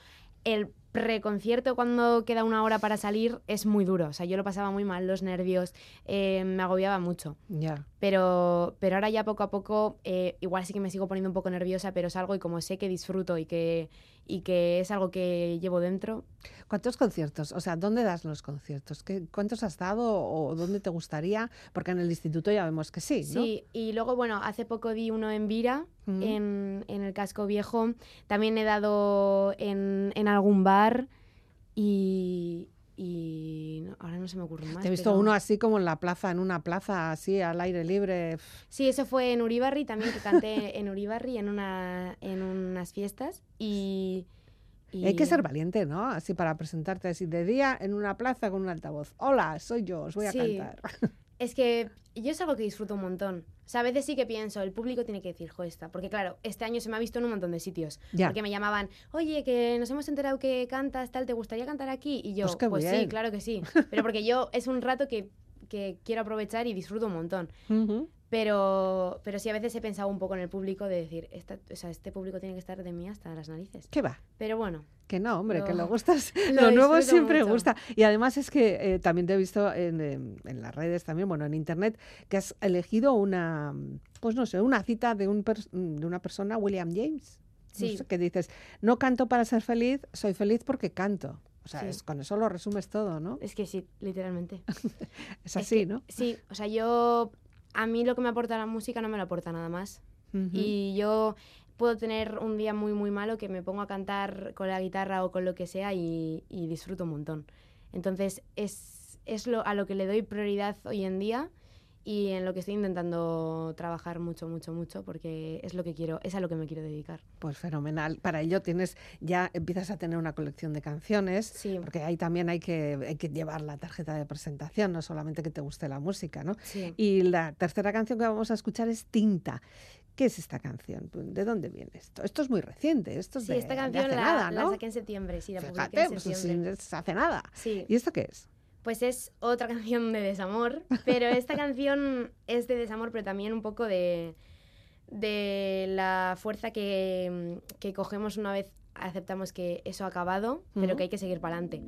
el preconcierto cuando queda una hora para salir es muy duro. O sea, yo lo pasaba muy mal, los nervios, eh, me agobiaba mucho. ya. Pero, pero ahora ya poco a poco, eh, igual sí que me sigo poniendo un poco nerviosa, pero salgo y como sé que disfruto y que, y que es algo que llevo dentro, ¿Cuántos conciertos? O sea, ¿dónde das los conciertos? ¿Qué, ¿Cuántos has dado o dónde te gustaría? Porque en el instituto ya vemos que sí, ¿no? Sí, y luego, bueno, hace poco di uno en Vira, Mm. en, en el casco viejo. También he dado en, en algún bar y, y no- ahora no se me ocurre más. Te he visto pero- uno así como en la plaza, en una plaza así al aire libre. Sí, eso fue en Uribarri también, que canté en Uribarri en, una, en unas fiestas y... y- Hay que ser valiente, ¿no? Así para presentarte así de día en una plaza con un altavoz. Hola, soy yo, os voy a Sí. cantar. Es que yo es algo que disfruto un montón. O sea, a veces sí que pienso, el público tiene que decir, jo, esta. Porque claro, este año se me ha visto en un montón de sitios. Ya. Porque me llamaban, oye, que nos hemos enterado que cantas, tal, ¿te gustaría cantar aquí? Y yo, Pues pues sí, claro que sí. Pero porque yo es un rato que, que quiero aprovechar y disfruto un montón. Pero, pero sí, a veces he pensado un poco en el público de decir, esta, o sea, este público tiene que estar de mí hasta las narices. ¿Qué va? Pero bueno, Que no, hombre, que Lo- gustas. lo Lo, nuevo siempre mucho. gusta. Y además es que eh, también te he visto en, en las redes también, bueno, en internet, que has elegido una, pues no sé, una cita de, un pers- de una persona, William James. No Sí. sé, que dices, no canto para ser feliz, soy feliz porque canto. O sea, Sí. es- con eso lo resumes todo, ¿no? es que sí, literalmente. Es Es así, que- ¿no? Sí, o sea, yo, a mí lo que me aporta la música no me lo aporta nada más. Y yo puedo tener un día muy, muy malo que me pongo a cantar con la guitarra o con lo que sea y, y disfruto un montón. Entonces, es, es lo, a lo que le doy prioridad hoy en día y en lo que estoy intentando trabajar mucho, mucho, mucho, porque es lo que quiero, es a lo que me quiero dedicar. Pues fenomenal. Para ello tienes, ya empiezas a tener una colección de canciones, Sí. porque ahí también hay que, hay que llevar la tarjeta de presentación, no solamente que te guste la música, ¿no? Sí. Y la tercera canción que vamos a escuchar es Tinta. ¿Qué es esta canción? ¿De dónde viene esto? Esto es muy reciente, esto es Sí, de, esta de canción hace la, nada, la ¿no? saqué en septiembre, sí, la publiqué Fíjate, en pues septiembre. hace nada. Sí. ¿Y esto qué es? Pues es otra canción de desamor, pero esta canción es de desamor, pero también un poco de, de la fuerza que, que cogemos una vez aceptamos que eso ha acabado, pero que hay que seguir para adelante.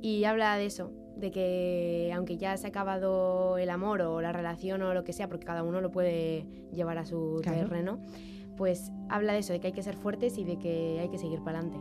Y habla de eso, de que aunque ya se ha acabado el amor o la relación o lo que sea, porque cada uno lo puede llevar a su Claro. terreno, pues habla de eso, de que hay que ser fuertes y de que hay que seguir para adelante.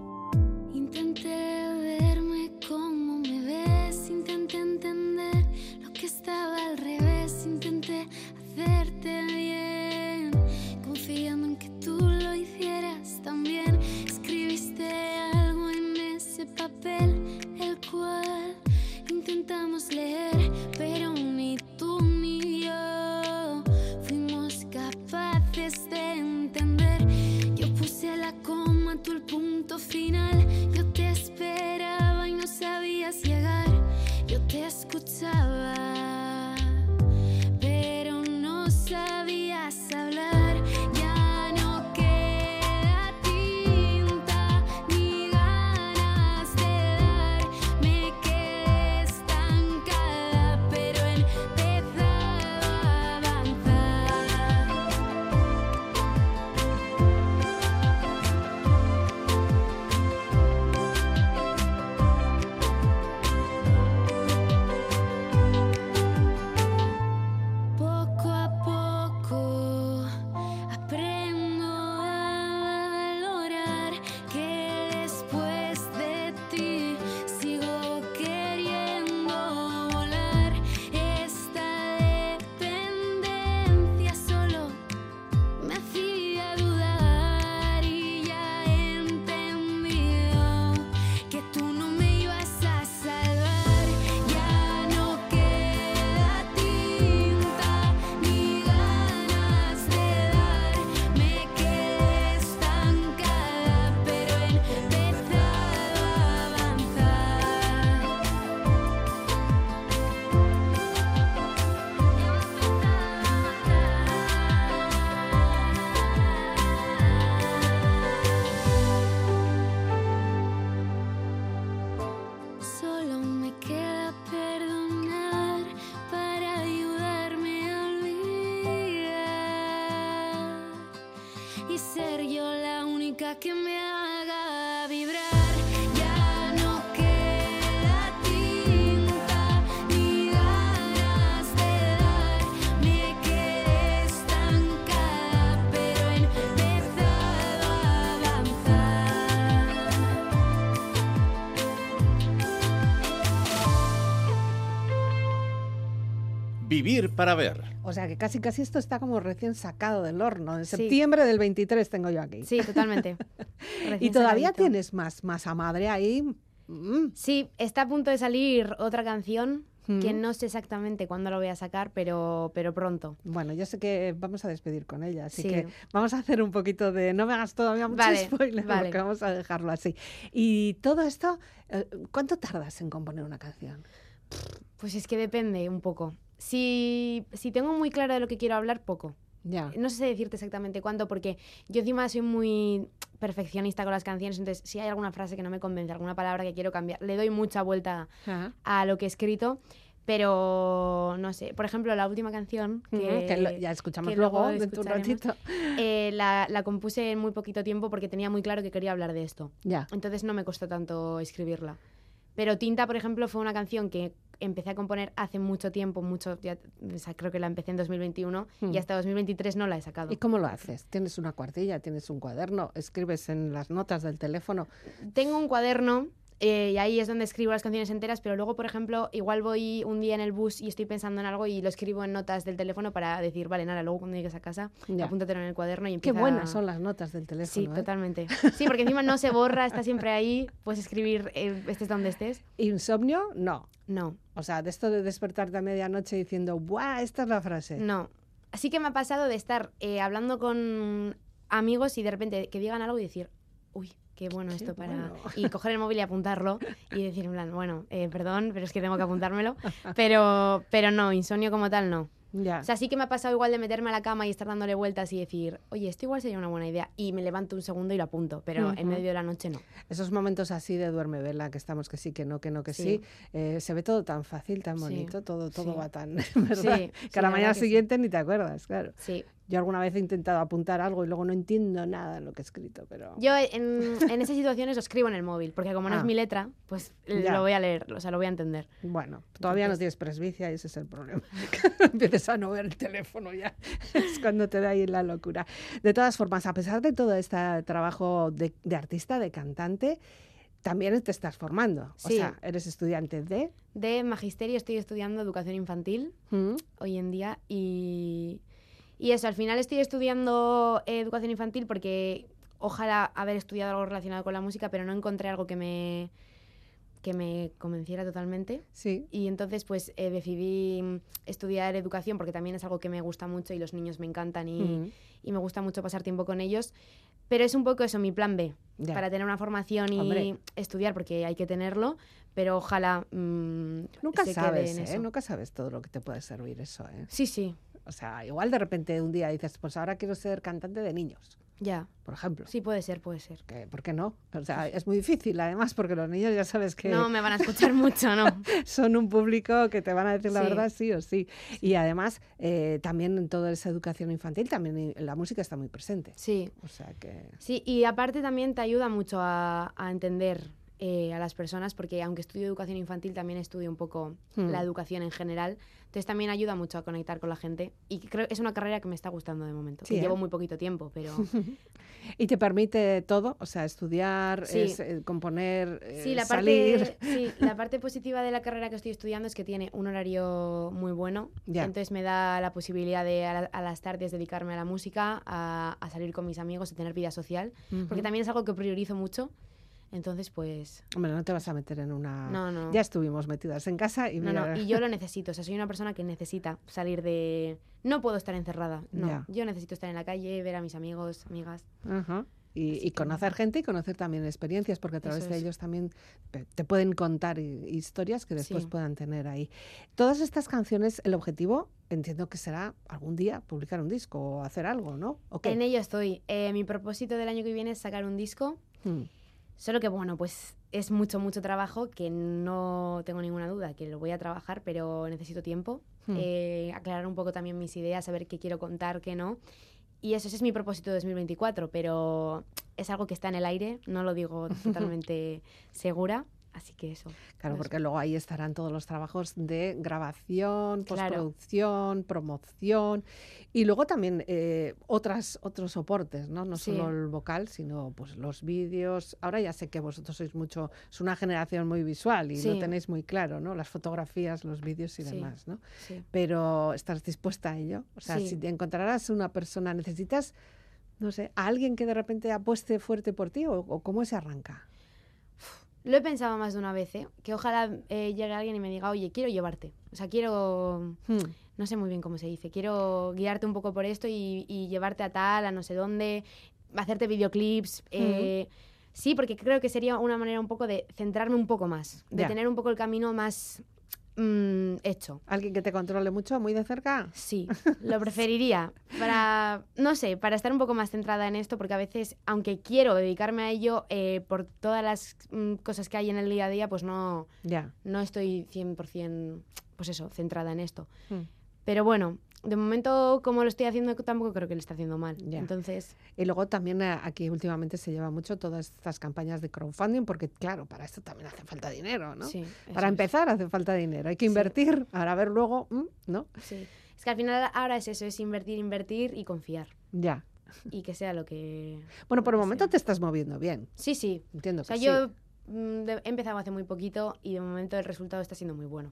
Vivir para ver. O sea que casi casi esto está como recién sacado del horno. En Sí. septiembre del 23 tengo yo aquí. Sí, totalmente. y todavía sacadito. tienes más masa madre ahí. Mm. Sí, está a punto de salir otra canción que Mm. no sé exactamente cuándo lo voy a sacar, pero, pero pronto. Bueno, yo sé que vamos a despedir con ella, así Sí. que vamos a hacer un poquito de. No me hagas todavía mucho Vale, spoiler, vale. porque vamos a dejarlo así. Y todo esto, eh, ¿cuánto tardas en componer una canción? Pues es que depende un poco. Si, si tengo muy claro de lo que quiero hablar, poco. Ya. No sé decirte exactamente cuánto, porque yo encima soy muy perfeccionista con las canciones, entonces si hay alguna frase que no me convence, alguna palabra que quiero cambiar, le doy mucha vuelta Ajá. a lo que he escrito, pero no sé. Por ejemplo, la última canción que, Ujú, que lo- ya escuchamos que luego dentro de un ratito. eh, la, la compuse en muy poquito tiempo porque tenía muy claro que quería hablar de esto. Ya. Entonces no me costó tanto escribirla. Pero Tinta, por ejemplo, fue una canción que empecé a componer hace mucho tiempo, mucho, ya, o sea, creo que la empecé en 2021 Mm. y hasta 2023 no la he sacado. ¿Y cómo lo haces? ¿Tienes una cuartilla? ¿Tienes un cuaderno? ¿Escribes en las notas del teléfono? Tengo un cuaderno eh, y ahí es donde escribo las canciones enteras, pero luego, por ejemplo, igual voy un día en el bus y estoy pensando en algo y lo escribo en notas del teléfono para decir, vale, nada, luego cuando llegues a casa, Ya. apúntatelo en el cuaderno y Qué empieza... buenas son las notas del Sí, teléfono. ¿eh? totalmente. Sí, porque encima no se borra, está siempre ahí, puedes escribir eh, estés donde estés. ¿Insomnio? No. No, O sea, de esto de despertarte a medianoche diciendo, ¡buah! Esta es la frase. no. Así que me ha pasado de estar eh, hablando con amigos y de repente que digan algo y decir, uy, qué bueno Qué esto para... bueno. Y coger el móvil y apuntarlo y decir, en plan, bueno, eh, perdón, pero es que tengo que apuntármelo. Pero, pero no, insomnio como tal no. Ya. O sea, sí que me ha pasado igual de meterme a la cama y estar dándole vueltas y decir, oye, esto igual sería una buena idea. Y me levanto un segundo y lo apunto, pero en Ujú. medio de la noche no. Esos momentos así de duerme vela, que estamos que sí, que no, que no, que sí, Sí. eh, se ve todo tan fácil, tan Sí. bonito, todo, todo Sí. va tan, ¿verdad? Sí, que sí, a la la mañana sí. siguiente ni te acuerdas, claro. Sí. Yo alguna vez he intentado apuntar algo y luego no entiendo nada de lo que he escrito, pero... Yo en, en esas situaciones lo escribo en el móvil, porque como no Ah. es mi letra, pues Ya. lo voy a leer, o sea, lo voy a entender. Bueno, todavía no Entonces- tienes presbicia y ese es el problema. Empiezas a no ver el teléfono ya. Es cuando te da ahí la locura. De todas formas, a pesar de todo este trabajo de, de artista, de cantante, también te estás formando. O sea, eres estudiante de... De magisterio estoy estudiando educación infantil ¿Mm? hoy en día y, y eso, al final estoy estudiando eh, educación infantil porque ojalá haber estudiado algo relacionado con la música, pero no encontré algo que me, que me convenciera totalmente. Sí. Y entonces pues eh, decidí estudiar educación porque también es algo que me gusta mucho y los niños me encantan y, Mm. y me gusta mucho pasar tiempo con ellos. Pero es un poco eso, mi plan B, Ya. para tener una formación y Hombre. estudiar porque hay que tenerlo, pero ojalá mm, Nunca se quede sabes, en ¿eh? eso. Nunca sabes todo lo que te puede servir eso, ¿eh? Sí, sí, O sea, igual de repente un día dices, pues ahora quiero ser cantante de niños, ya. por ejemplo. Sí, puede ser, puede ser. Que, ¿Por qué no? O sea, es muy difícil, además, porque los niños ya sabes que No me van a escuchar mucho, ¿no? son un público que te van a decir la Sí. verdad sí o sí. Y además, eh, también en toda esa educación infantil, también la música está muy presente. Sí, O sea que... sí, y aparte también te ayuda mucho a, a entender eh, a las personas, porque aunque estudio educación infantil, también estudio un poco Hmm. la educación en general. Entonces también ayuda mucho a conectar con la gente. Y creo que es una carrera que me está gustando de momento. Sí, que ¿eh? llevo muy poquito tiempo, pero Y te permite todo, o sea, estudiar, Sí. es, eh, componer, Sí, la salir. parte, sí, la parte positiva de la carrera que estoy estudiando es que tiene un horario muy bueno. Ya. Entonces me da la posibilidad de a, la- a las tardes dedicarme a la música, a, a salir con mis amigos, a tener vida social. Porque también es algo que priorizo mucho. Entonces, pues... Hombre, no te vas a meter en una... No, no. Ya estuvimos metidas en casa y No, mira... no, y yo lo necesito. O sea, soy una persona que necesita salir de... No puedo estar encerrada. No, Ya. yo necesito estar en la calle, ver a mis amigos, amigas. Ajá. Y, y conocer gente y conocer también experiencias, porque a través de ellos también te pueden contar hi- historias que después Sí. puedan tener ahí. Todas estas canciones, el objetivo, entiendo que será algún día publicar un disco o hacer algo, ¿no? ¿O? En ello estoy. Eh, mi propósito del año que viene es sacar un disco. Mm. Solo que, bueno, pues es mucho, mucho trabajo que no tengo ninguna duda que lo voy a trabajar, pero necesito tiempo. Hmm. Eh, aclarar un poco también mis ideas, saber qué quiero contar, qué no. Y eso ese es mi propósito de 2024, pero es algo que está en el aire, no lo digo totalmente segura. Así que eso. Claro, porque luego ahí estarán todos los trabajos de grabación, Claro. postproducción, promoción y luego también eh, otras, otros soportes, ¿no? No Sí. solo el vocal, sino pues los vídeos. Ahora ya sé que vosotros sois mucho, es una generación muy visual y lo tenéis muy claro, ¿no? Las fotografías, los vídeos y Sí. demás, ¿no? Sí. Pero estás dispuesta a ello. O sea, si te encontrarás una persona, necesitas, no sé, a alguien que de repente apueste fuerte por ti o, o cómo se arranca. Lo he pensado más de una vez, ¿eh? Que ojalá eh, llegue alguien y me diga, oye, quiero llevarte. O sea, quiero... Hmm. No sé muy bien cómo se dice. Quiero guiarte un poco por esto y, y llevarte a tal, a no sé dónde, hacerte videoclips. eh, Sí, porque creo que sería una manera un poco de centrarme un poco más. De tener un poco el camino más mm, hecho. ¿Alguien que te controle mucho, muy de cerca? Sí, lo preferiría para, no sé, para estar un poco más centrada en esto, porque a veces, aunque quiero dedicarme a ello, eh, por todas las mm, cosas que hay en el día a día, pues no, Ya. no estoy 100%, pues eso, centrada en esto. Hmm. Pero bueno, de momento, como lo estoy haciendo, tampoco creo que le está haciendo mal. Ya. Entonces, Y luego también eh, aquí últimamente se lleva mucho todas estas campañas de crowdfunding, porque claro, para esto también hace falta dinero, ¿no? sí. Para es. empezar hace falta dinero, hay que Sí. invertir para ver luego, mm, ¿no? Sí. Es que al final ahora es eso, es invertir, invertir y confiar. Ya. Y que sea lo que... Bueno, por el momento sea. te estás moviendo bien, Sí, sí, entiendo O sea, que yo sí. mm, he empezado hace muy poquito y de momento el resultado está siendo muy bueno.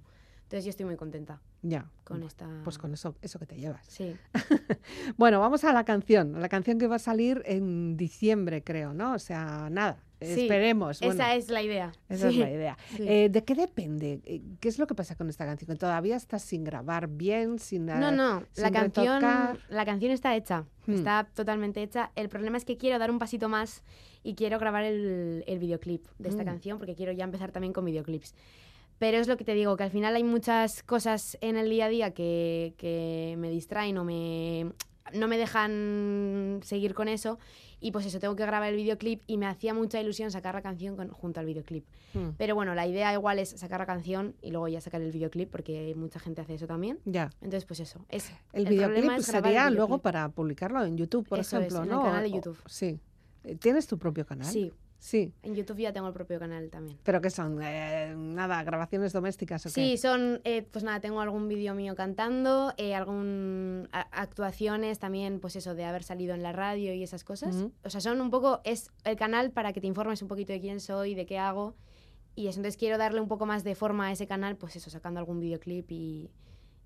Entonces yo estoy muy contenta Ya. con esta... Pues con eso, eso que te llevas. Sí, Bueno, vamos a la canción, la canción que va a salir en diciembre, creo, ¿no? O sea, nada, Sí, esperemos. esa es la idea. esa es la idea. sí. Eh, ¿De qué depende? Eh, ¿Qué es lo que pasa con esta canción? ¿Que todavía estás sin grabar bien, sin No, eh, no, la canción, retocar? la canción está hecha, Hmm. está totalmente hecha. El problema es que quiero dar un pasito más y quiero grabar el, el videoclip de esta Mm. canción porque quiero ya empezar también con videoclips. Pero es lo que te digo, que al final hay muchas cosas en el día a día que, que me distraen o me, no me dejan seguir con eso. Y pues eso, tengo que grabar el videoclip y me hacía mucha ilusión sacar la canción con- junto al videoclip. Mm, Pero bueno, la idea igual es sacar la canción y luego ya sacar el videoclip porque mucha gente hace eso también. Ya. Entonces, pues eso. Es, El, videoclip es grabar el sería luego para publicarlo en YouTube, por Eso es, ejemplo, en el ¿no? canal de O- YouTube. sí. Eh, ¿Tienes tu propio canal? Sí, Sí. en YouTube ya tengo el propio canal también. ¿Pero qué son? Eh, nada, grabaciones domésticas o qué? Sí, son, eh, pues nada, tengo algún vídeo mío cantando, eh, algún a- actuaciones también, pues eso, de haber salido en la radio y esas cosas. Ujú. O sea, son un poco, es el canal para que te informes un poquito de quién soy, de qué hago. Y eso, entonces quiero darle un poco más de forma a ese canal, pues eso, sacando algún videoclip y,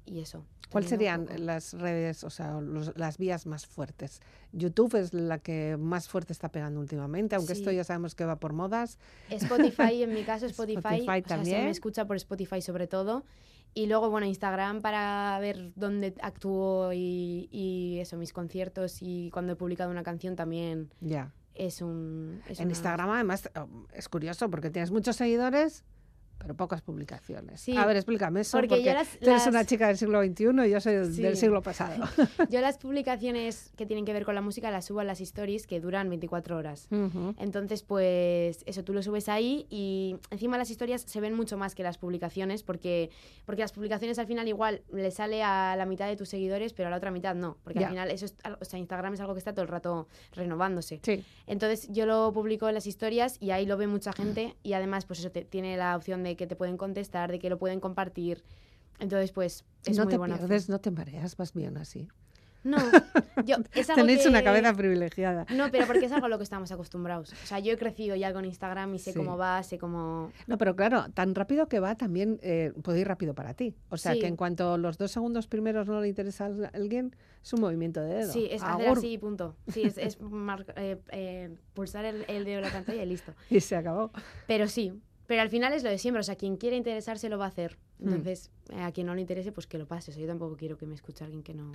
y eso. ¿Cuáles serían las redes, o sea, los- las vías más fuertes? YouTube es la que más fuerte está pegando últimamente, aunque esto Sí. ya sabemos que va por modas. Spotify, en mi caso Spotify, Spotify o sea, se también. me escucha por Spotify sobre todo. Y luego, bueno, Instagram para ver dónde actúo y, y eso, mis conciertos y cuando he publicado una canción también Ya. es un... es En una- Instagram, además, es curioso porque tienes muchos seguidores, pero pocas publicaciones. Sí, A ver, explícame eso, porque porque, yo las- tú eres las- una chica del siglo XXI y yo soy del- del Sí. siglo pasado. Yo las publicaciones que tienen que ver con la música las subo a las stories que duran 24 horas. Ujú. Entonces, pues eso, tú lo subes ahí y encima las historias se ven mucho más que las publicaciones porque, porque las publicaciones al final igual le sale a la mitad de tus seguidores, pero a la otra mitad no. Porque Ya. al final eso es, o sea, Instagram es algo que está todo el rato renovándose. Sí. Entonces yo lo publico en las historias y ahí lo ve mucha gente y además pues eso te- tiene la opción de que te pueden contestar, de que lo pueden compartir. Entonces pues es no muy te buena pierdes, no te mareas, vas bien así. No, yo, es algo Tenéis una que- cabeza privilegiada. No, pero porque es algo a lo que estamos acostumbrados. O sea, yo he crecido ya con Instagram y sé Sí. cómo va, sé cómo... No, pero claro, tan rápido que va también eh, puede ir rápido para ti. O sea, Sí. que en cuanto los dos segundos primeros no le interesa a alguien, es un movimiento de dedo. Sí, es hacer Agur, así y punto. Sí, es, es mar- eh, eh, pulsar el, el dedo en la pantalla y listo. Y se acabó. Pero sí, pero al final es lo de siempre. O sea, quien quiera interesarse lo va a hacer. Mm. Entonces, eh, a quien no le interese, pues que lo pase. O sea, yo tampoco quiero que me escuche alguien que no...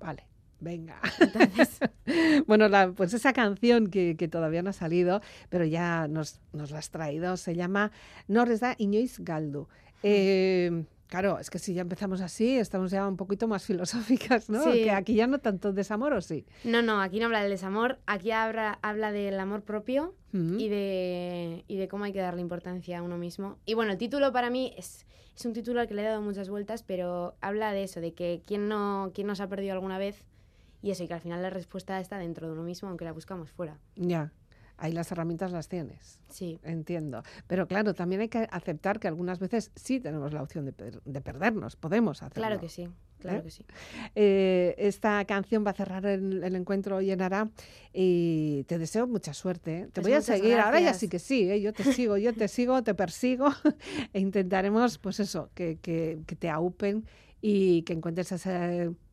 Vale, venga. Entonces, Bueno, la- pues esa canción que, que todavía no ha salido, pero ya nos, nos la has traído, se llama Norres da Inoiz Galdu. Eh, claro, es que si ya empezamos así, estamos ya un poquito más filosóficas, ¿no? Sí. Que aquí ya no tanto desamor, ¿o sí? no, no, aquí no habla del desamor. Aquí habla, habla del amor propio Mm. y de, y de cómo hay que darle importancia a uno mismo. Y bueno, el título para mí es, es un título al que le he dado muchas vueltas, pero habla de eso, de que quién no, quién nos ha perdido alguna vez y eso, y que al final la respuesta está dentro de uno mismo, aunque la buscamos fuera. Ya. Ahí las herramientas las tienes. Sí. Entiendo. Pero claro, también hay que aceptar que algunas veces sí tenemos la opción de, per- de perdernos, podemos hacerlo. Claro que sí, claro ¿Eh? que sí. Eh, esta canción va a cerrar el, el encuentro hoy en Ara y te deseo mucha suerte. ¿eh? Te Pues voy a seguir, ahora ya sí que sí, ¿eh? yo te sigo, yo te sigo, te persigo e intentaremos, pues eso, que, que- que te aupen y que encuentres esa,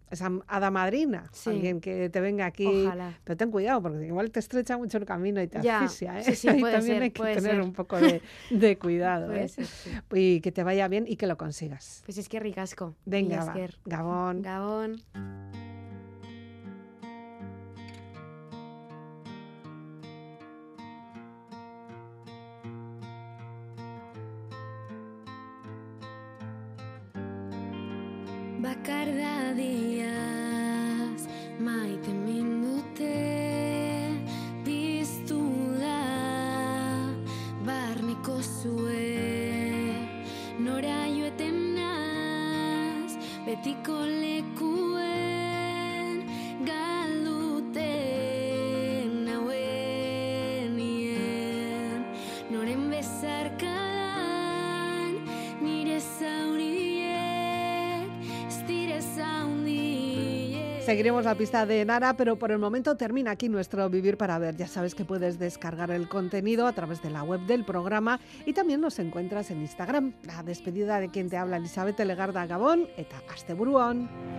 esa hada madrina, Sí. alguien que te venga aquí. Ojalá. Pero ten cuidado, porque igual te estrecha mucho el camino y te Ya, asfixia. ¿eh? sí, sí, puede también ser, hay que puede tener ser. un poco de, de cuidado. ¿eh? ser. Y que te vaya bien y que lo consigas. Pues es que ricasco. Venga, va. Gabón. Gabón. Bakardadiaz maite mindute piztu da barneko zue. Nora joeten naz betiko Seguiremos la pista de Nara, pero por el momento termina aquí nuestro Vivir para Ver. Ya sabes que puedes descargar el contenido a través de la web del programa y también nos encuentras en Instagram. La despedida de quien te habla Elizabeth Legarda Gabón eta Asteburuan.